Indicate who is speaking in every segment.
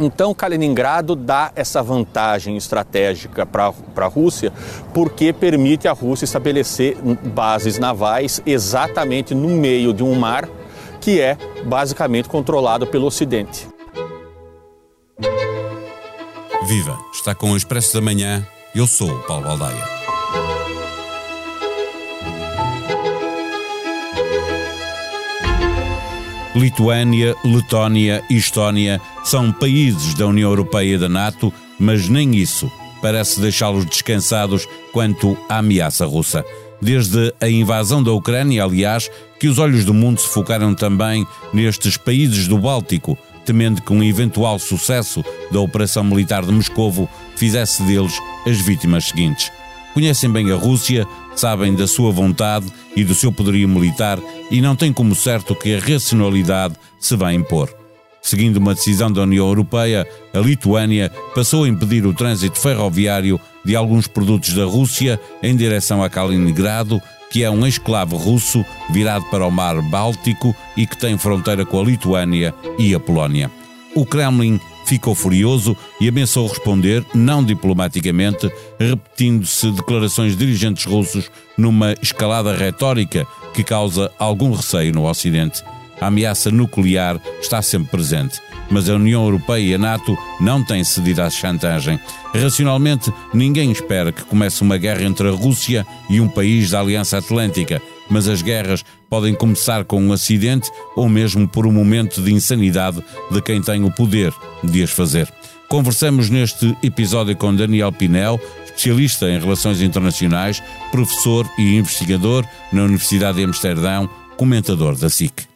Speaker 1: Então, Kaliningrado dá essa vantagem estratégica para a Rússia, porque permite à Rússia estabelecer bases navais exatamente no meio de um mar que é basicamente controlado pelo Ocidente.
Speaker 2: Viva! Está com o Expresso da Manhã. Eu sou o Paulo Baldaia. Lituânia, Letónia e Estónia são países da União Europeia e da NATO, mas nem isso parece deixá-los descansados quanto à ameaça russa. Desde a invasão da Ucrânia, aliás, que os olhos do mundo se focaram também nestes países do Báltico, temendo que um eventual sucesso da operação militar de Moscovo fizesse deles as vítimas seguintes. Conhecem bem a Rússia, sabem da sua vontade e do seu poderio militar e não têm como certo que a racionalidade se vai impor. Seguindo uma decisão da União Europeia, a Lituânia passou a impedir o trânsito ferroviário de alguns produtos da Rússia em direção a Kaliningrado, que é um esclavo russo virado para o mar Báltico e que tem fronteira com a Lituânia e a Polónia. O Kremlin ficou furioso e ameaçou responder, não diplomaticamente, repetindo-se declarações de dirigentes russos numa escalada retórica que causa algum receio no Ocidente. A ameaça nuclear está sempre presente, mas a União Europeia e a NATO não têm cedido à chantagem. Racionalmente, ninguém espera que comece uma guerra entre a Rússia e um país da Aliança Atlântica, mas as guerras podem começar com um acidente ou mesmo por um momento de insanidade de quem tem o poder de as fazer. Conversamos neste episódio com Daniel Pinel, especialista em relações internacionais, professor e investigador na Universidade de Amsterdão, comentador da SIC.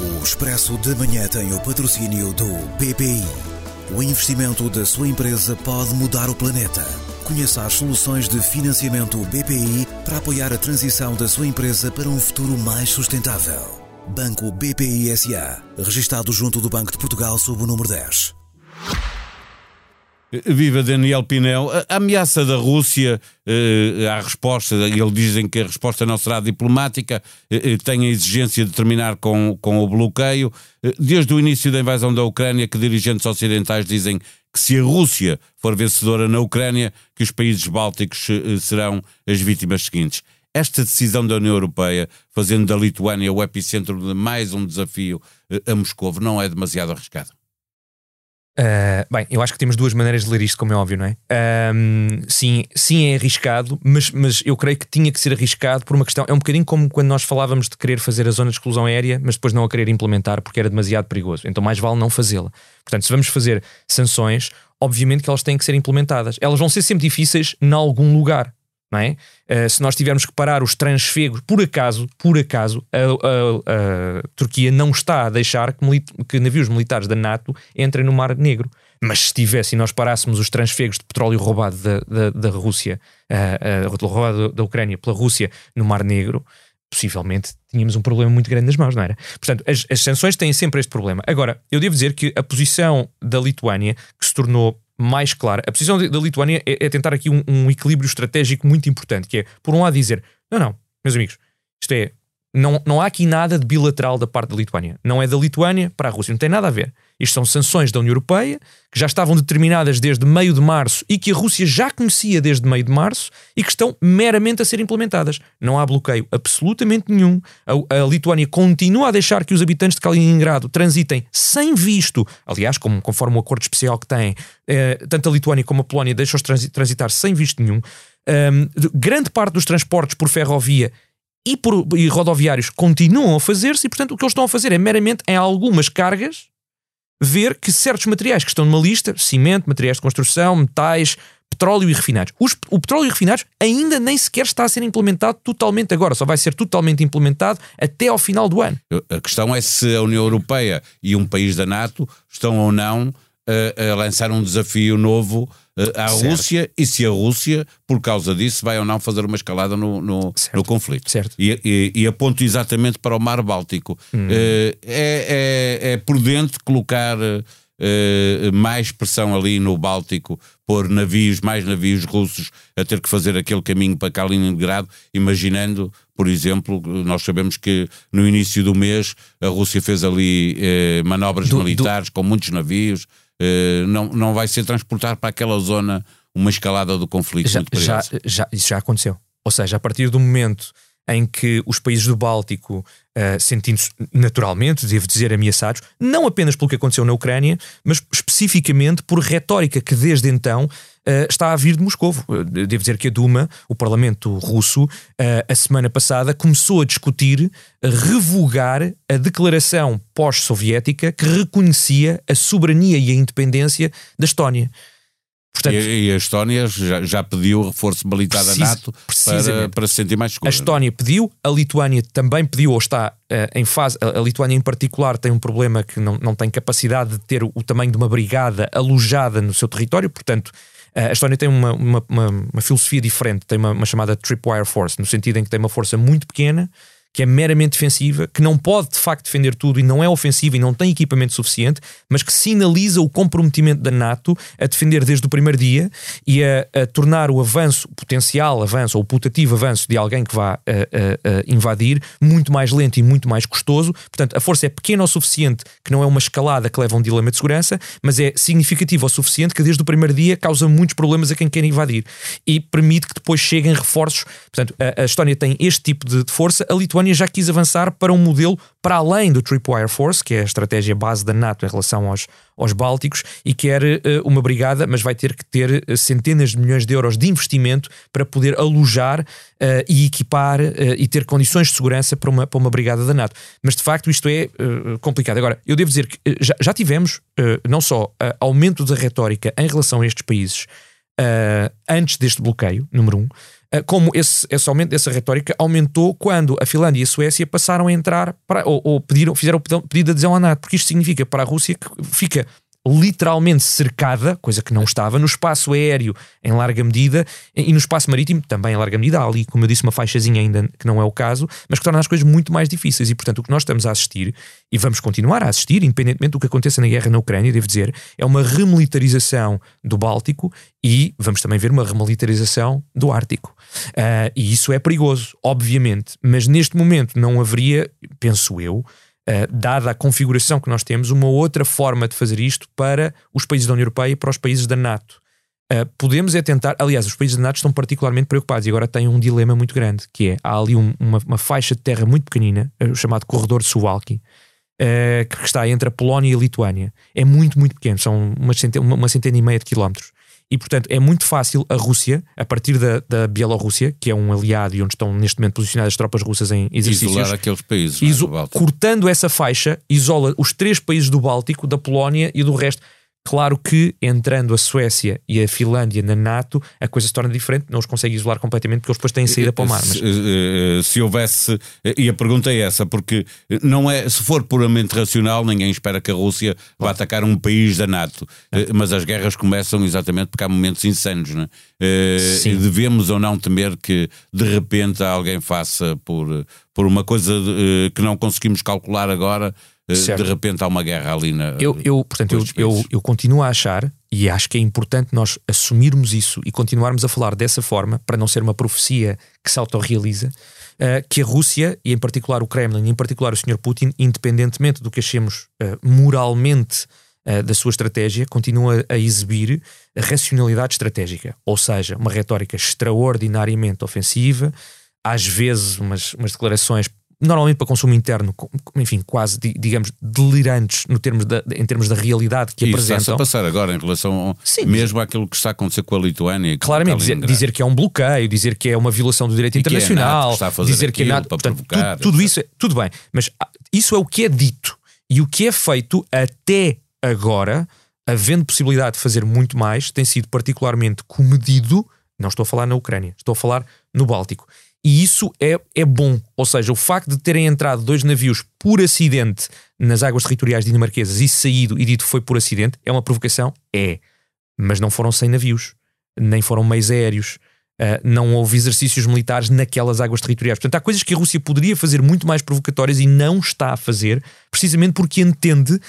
Speaker 3: O Expresso de Manhã tem o patrocínio do BPI. O investimento da sua empresa pode mudar o planeta. Conheça as soluções de financiamento BPI para apoiar a transição da sua empresa para um futuro mais sustentável. Banco BPI SA, registado junto do Banco de Portugal sob o número 10.
Speaker 2: Viva Daniel Pinel. A ameaça da Rússia, eh, à resposta, eles dizem que a resposta não será diplomática, eh, eh, tem a exigência de terminar com, com o bloqueio. Eh, desde o início da invasão da Ucrânia, que dirigentes ocidentais dizem que se a Rússia for vencedora na Ucrânia, que os países bálticos eh, serão as vítimas seguintes. Esta decisão da União Europeia, fazendo da Lituânia o epicentro de mais um desafio eh, a Moscou, não é demasiado arriscado?
Speaker 4: Uh, bem, eu acho que temos duas maneiras de ler isto, como é óbvio, não é? Sim, sim, é arriscado, mas, mas eu creio que tinha que ser arriscado por uma questão. É um bocadinho como quando nós falávamos de querer fazer a zona de exclusão aérea, mas depois não a querer implementar porque era demasiado perigoso. Então, mais vale não fazê-la. Portanto, se vamos fazer sanções, obviamente que elas têm que ser implementadas. Elas vão ser sempre difíceis em algum lugar. Não é? Uh, se nós tivermos que parar os transfegos, por acaso, por acaso, a, a, a Turquia não está a deixar que, que, navios militares da NATO entrem no Mar Negro. Mas se tivesse e nós parássemos os transfegos de petróleo roubado da, da, da Rússia, uh, uh, roubado da Ucrânia pela Rússia no Mar Negro, possivelmente tínhamos um problema muito grande nas mãos, não era? Portanto, as, as sanções têm sempre este problema. Agora, eu devo dizer que a posição da Lituânia, que se tornou mais clara. A posição da Lituânia é, é tentar aqui um, um, equilíbrio estratégico muito importante, que é, por um lado, dizer: não, não, meus amigos, isto é. Não, não há aqui nada de bilateral da parte da Lituânia. Não é da Lituânia para a Rússia, não tem nada a ver. Isto são sanções da União Europeia, que já estavam determinadas desde meio de março e que a Rússia já conhecia desde meio de março e que estão meramente a ser implementadas. Não há bloqueio absolutamente nenhum. A, a Lituânia continua a deixar que os habitantes de Kaliningrado transitem sem visto, aliás, como, conforme o acordo especial que têm, eh, tanto a Lituânia como a Polónia deixam-os transitar sem visto nenhum. Um, grande parte dos transportes por ferrovia e, por, e rodoviários continuam a fazer-se e, portanto, o que eles estão a fazer é meramente em algumas cargas ver que certos materiais que estão numa lista, cimento, materiais de construção, metais, petróleo e refinados. Os, o petróleo e refinados ainda nem sequer está a ser implementado totalmente agora, só vai ser totalmente implementado até ao final do ano.
Speaker 2: A questão é se a União Europeia e um país da NATO estão ou não a, a lançar um desafio novo uh, à certo. Rússia e se a Rússia, por causa disso, vai ou não fazer uma escalada no, no, no conflito.
Speaker 4: Certo.
Speaker 2: E, e, e, aponto exatamente para o Mar Báltico. Hum. Uh, é, é, é, prudente colocar uh, mais pressão ali no Báltico, pôr navios, mais navios russos a ter que fazer aquele caminho para Kaliningrado, imaginando, por exemplo, nós sabemos que no início do mês a Rússia fez ali manobras do, militares do... com muitos navios, não, não vai ser transportado para aquela zona uma escalada do conflito
Speaker 4: já,
Speaker 2: muito
Speaker 4: já, já, Isso já aconteceu. Ou seja, a partir do momento em que os países do Báltico, uh, sentindo-se naturalmente, devo dizer, ameaçados, não apenas pelo que aconteceu na Ucrânia, mas especificamente por retórica que desde então uh, está a vir de Moscou. Uh, devo dizer que a Duma, o Parlamento russo, a semana passada começou a discutir, a revogar a declaração pós-soviética que reconhecia a soberania e a independência da Estónia.
Speaker 2: Portanto, e, e, a Estónia já, já pediu reforço militar da NATO para, para se sentir mais segura.
Speaker 4: A Estónia pediu, a Lituânia também pediu, ou está uh, em fase. A, a, Lituânia, em particular, tem um problema que não, não tem capacidade de ter o, o tamanho de uma brigada alojada no seu território, portanto. Uh, a Estónia tem uma, uma, uma, uma filosofia diferente, tem uma, uma chamada Tripwire Force, no sentido em que tem uma força muito pequena, que é meramente defensiva, que não pode de facto defender tudo e não é ofensiva e não tem equipamento suficiente, mas que sinaliza o comprometimento da NATO a defender desde o primeiro dia e a, a tornar o avanço, o potencial avanço ou putativo avanço de alguém que vá a, a, invadir muito mais lento e muito mais custoso. Portanto, a força é pequena o suficiente que não é uma escalada que leva a um dilema de segurança, mas é significativa o suficiente que desde o primeiro dia causa muitos problemas a quem quer invadir e permite que depois cheguem reforços. Portanto, a, Estónia tem este tipo de, de força, a Lituânia Polónia já quis avançar para um modelo para além do Tripwire Force, que é a estratégia base da NATO em relação aos, aos Bálticos, e quer uh, uma brigada, mas vai ter que ter uh, centenas de milhões de euros de investimento para poder alojar uh, e equipar e ter condições de segurança para uma, para uma brigada da NATO. Mas de facto isto é complicado. Agora, eu devo dizer que já, já tivemos não só aumento da retórica em relação a estes países antes deste bloqueio, número um, eh, como esse, esse aumento dessa retórica aumentou quando a Finlândia e a Suécia passaram a entrar para, ou, ou pediram, fizeram pedido de adesão à NATO, porque isto significa para a Rússia que fica literalmente cercada, coisa que não estava, no espaço aéreo em larga medida e no espaço marítimo também em larga medida. Há ali, como eu disse, uma faixazinha ainda que não é o caso, mas que torna as coisas muito mais difíceis. E, portanto, o que nós estamos a assistir, e vamos continuar a assistir, independentemente do que aconteça na guerra na Ucrânia, devo dizer, é uma remilitarização do Báltico e vamos também ver uma remilitarização do Ártico. Uh, e isso é perigoso, obviamente, mas neste momento não haveria, penso eu, Uh, dada a configuração que nós temos, uma outra forma de fazer isto para os países da União Europeia e para os países da NATO. Uh, podemos é tentar, aliás, os países da NATO estão particularmente preocupados e agora têm um dilema muito grande, que é, há ali um, uma, uma, faixa de terra muito pequenina, uh, o chamado corredor de Suwalki, que está entre a Polónia e a Lituânia. É muito, muito pequeno, são uma centena, uma centena e meia de quilómetros. E, portanto, é muito fácil a Rússia, a partir da, da Bielorrússia, que é um aliado e onde estão neste momento posicionadas as tropas russas em exercícios.
Speaker 2: Isolar aqueles países.
Speaker 4: É? Iso cortando essa faixa, isola os três países do Báltico, da Polónia e do resto. Claro que entrando a Suécia e a Finlândia na NATO, a coisa se torna diferente, não os consegue isolar completamente porque eles depois têm saída para o mar. Mas...
Speaker 2: Se, eh, se, houvesse, e a pergunta é essa, porque não é, se for puramente racional, ninguém espera que a Rússia vá atacar um país da NATO, eh, mas as guerras começam exatamente porque há momentos insanos, não é? Sim. Devemos ou não temer que de repente alguém faça por, por uma coisa que não conseguimos calcular agora eh, certo. de repente há uma guerra ali na.
Speaker 4: Eu, eu portanto, eu, eu, eu, continuo a achar, e acho que é importante nós assumirmos isso e continuarmos a falar dessa forma, para não ser uma profecia que se autorrealiza, uh, que a Rússia, e em particular o Kremlin, e em particular o Sr. Putin, independentemente do que achemos uh, moralmente da sua estratégia, continua a exibir a racionalidade estratégica, ou seja, uma retórica extraordinariamente ofensiva, às vezes umas, umas declarações normalmente para consumo interno, enfim, quase, digamos, delirantes no termos da, em termos da realidade que
Speaker 2: Isso
Speaker 4: apresentam.
Speaker 2: Isso está a passar agora em relação Sim, mesmo àquilo que está a acontecer com a Lituânia.
Speaker 4: Claramente, dizer, dizer, que é um bloqueio, dizer que é uma violação do direito e internacional,
Speaker 2: que é
Speaker 4: dizer que é nada,
Speaker 2: portanto, provocar,
Speaker 4: tudo, tudo isso, é, tudo bem, mas isso é o que é dito e o que é feito até agora, havendo possibilidade de fazer muito mais, tem sido particularmente comedido. Não estou a falar na Ucrânia, estou a falar no Báltico. E isso é, é bom. Ou seja, o facto de terem entrado dois navios por acidente nas águas territoriais dinamarquesas e saído e dito foi por acidente é uma provocação? É. Mas não foram sem navios, nem foram meios aéreos. Uh, não houve exercícios militares naquelas águas territoriais. Portanto, há coisas que a Rússia poderia fazer muito mais provocatórias e não está a fazer, precisamente porque entende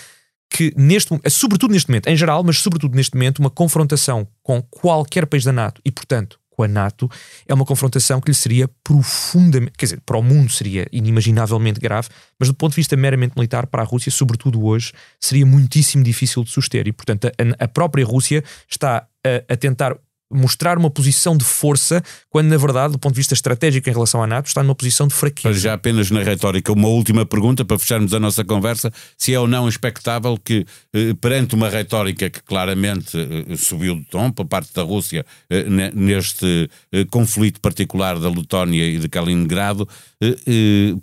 Speaker 4: que neste sobretudo neste momento, em geral, mas sobretudo neste momento, uma confrontação com qualquer país da NATO e, portanto, com a NATO, é uma confrontação que lhe seria profundamente, quer dizer, para o mundo seria inimaginavelmente grave, mas do ponto de vista meramente militar, para a Rússia, sobretudo hoje, seria muitíssimo difícil de suster. E, portanto, a, a própria Rússia está a, a tentar mostrar uma posição de força, quando na verdade, do ponto de vista estratégico em relação à NATO, está numa posição de fraqueza.
Speaker 2: Já apenas na retórica, uma última pergunta para fecharmos a nossa conversa: se é ou não expectável que, eh, perante uma retórica que claramente eh, subiu de tom por parte da Rússia eh, neste conflito particular da Letónia e de Kaliningrado,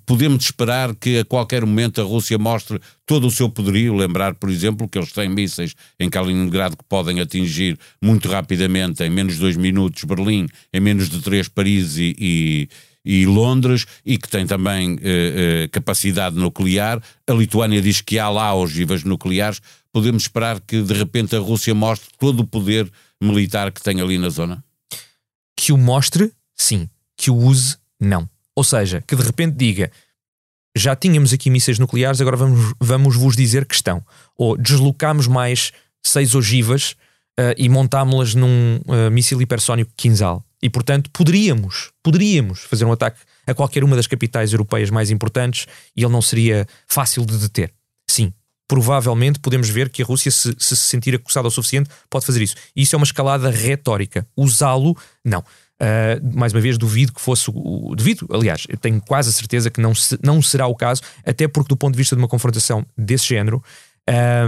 Speaker 2: podemos esperar que a qualquer momento a Rússia mostre todo o seu poderio. Lembrar, por exemplo, que eles têm mísseis em Kaliningrado que podem atingir muito rapidamente, em menos de dois minutos, Berlim, em menos de três, Paris e, e e Londres e que tem também eh, eh, capacidade nuclear. A Lituânia diz que há lá ogivas nucleares. Podemos esperar que de repente a Rússia mostre todo o poder militar que tem ali na zona?
Speaker 4: Que o mostre, sim. Que o use, não. Ou seja, que de repente diga já tínhamos aqui mísseis nucleares, agora vamos, vamos vos dizer que estão. Ou deslocámos mais seis ogivas uh, e montámos-las num uh, míssil hipersónico Kinzhal. E, portanto, poderíamos, poderíamos fazer um ataque a qualquer uma das capitais europeias mais importantes e ele não seria fácil de deter. Sim, provavelmente podemos ver que a Rússia, se se, sentir acusada o suficiente, pode fazer isso. E isso é uma escalada retórica. Usá-lo, não. Uh, mais uma vez, duvido que fosse o. Duvido, aliás, eu tenho quase a certeza que não, se, não será o caso, até porque, do ponto de vista de uma confrontação desse género,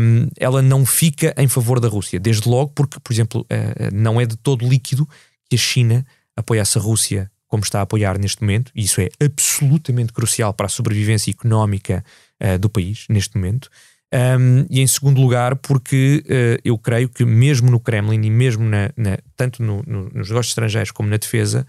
Speaker 4: um, ela não fica em favor da Rússia. Desde logo, porque, por exemplo, uh, não é de todo líquido que a China apoiasse a Rússia como está a apoiar neste momento, e isso é absolutamente crucial para a sobrevivência económica uh, do país neste momento. Um, e em segundo lugar, porque uh, eu creio que mesmo no Kremlin e mesmo na, na, tanto no, no, nos negócios estrangeiros como na defesa,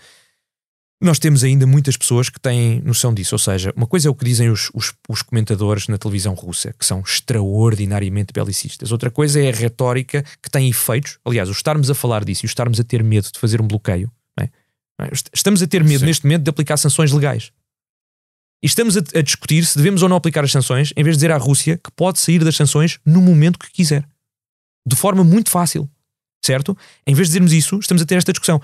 Speaker 4: nós temos ainda muitas pessoas que têm noção disso. Ou seja, uma coisa é o que dizem os, os, os comentadores na televisão russa, que são extraordinariamente belicistas. Outra coisa é a retórica que tem efeitos. Aliás, o estarmos a falar disso e o estarmos a ter medo de fazer um bloqueio. É? É? Estamos a ter medo Sim. neste momento de aplicar sanções legais. E estamos a, a, discutir se devemos ou não aplicar as sanções, em vez de dizer à Rússia que pode sair das sanções no momento que quiser. De forma muito fácil. Certo? Em vez de dizermos isso, estamos a ter esta discussão.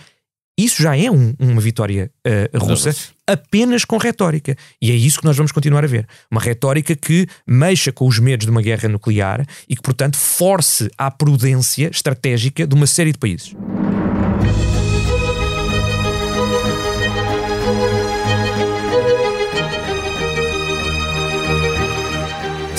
Speaker 4: Isso já é um, uma vitória uh, russa apenas com retórica. E é isso que nós vamos continuar a ver. Uma retórica que mexa com os medos de uma guerra nuclear e que, portanto, force à prudência estratégica de uma série de países.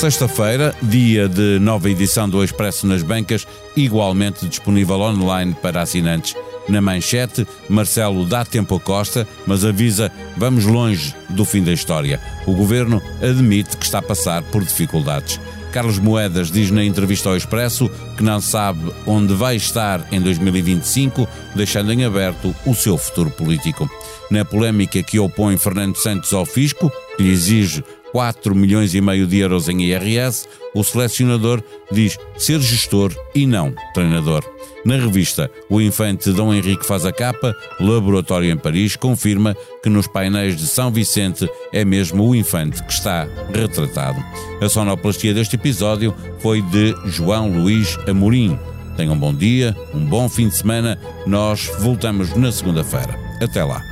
Speaker 2: Sexta-feira, dia de nova edição do Expresso nas Bancas, igualmente disponível online para assinantes. Na manchete, Marcelo dá tempo a Costa, mas avisa: vamos longe do fim da história. O governo admite que está a passar por dificuldades. Carlos Moedas diz na entrevista ao Expresso que não sabe onde vai estar em 2025, deixando em aberto o seu futuro político. Na polémica que opõe Fernando Santos ao fisco, que lhe exige 4 milhões e meio de euros em IRS, o selecionador diz ser gestor e não treinador. Na revista, o infante Dom Henrique faz a capa, laboratório em Paris confirma que nos painéis de São Vicente é mesmo o infante que está retratado. A sonoplastia deste episódio foi de João Luís Amorim. Tenham um bom dia, um bom fim de semana. Nós voltamos na segunda-feira. Até lá.